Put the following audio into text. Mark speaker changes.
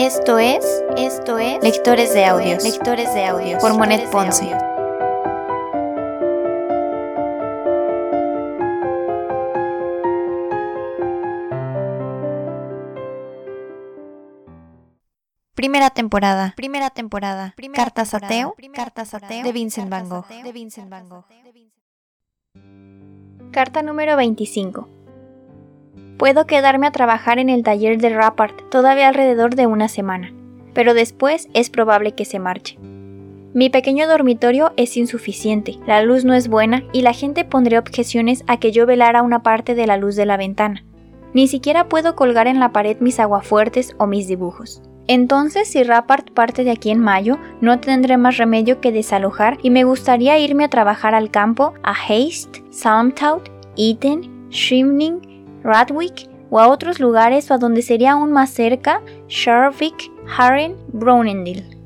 Speaker 1: Esto es, esto es Lectores de Audios, Lectores de Audios. Por Monet Ponce. Primera temporada, primera temporada, Cartas ateo, Cartas ateo de Vincent Van Gogh, de Vincent Van Gogh.
Speaker 2: Carta número 25. Puedo quedarme a trabajar en el taller de Rappart todavía alrededor de una semana, pero después es probable que se marche. Mi pequeño dormitorio es insuficiente, la luz no es buena y la gente pondría objeciones a que yo velara una parte de la luz de la ventana. Ni siquiera puedo colgar en la pared mis aguafuertes o mis dibujos. Entonces, si Rappart parte de aquí en mayo, no tendré más remedio que desalojar y me gustaría irme a trabajar al campo, a Haste, Salmtout, Eton, Shrimning, Radwick o a otros lugares o a donde sería aún más cerca, Sharvik, Haren, Brownendale.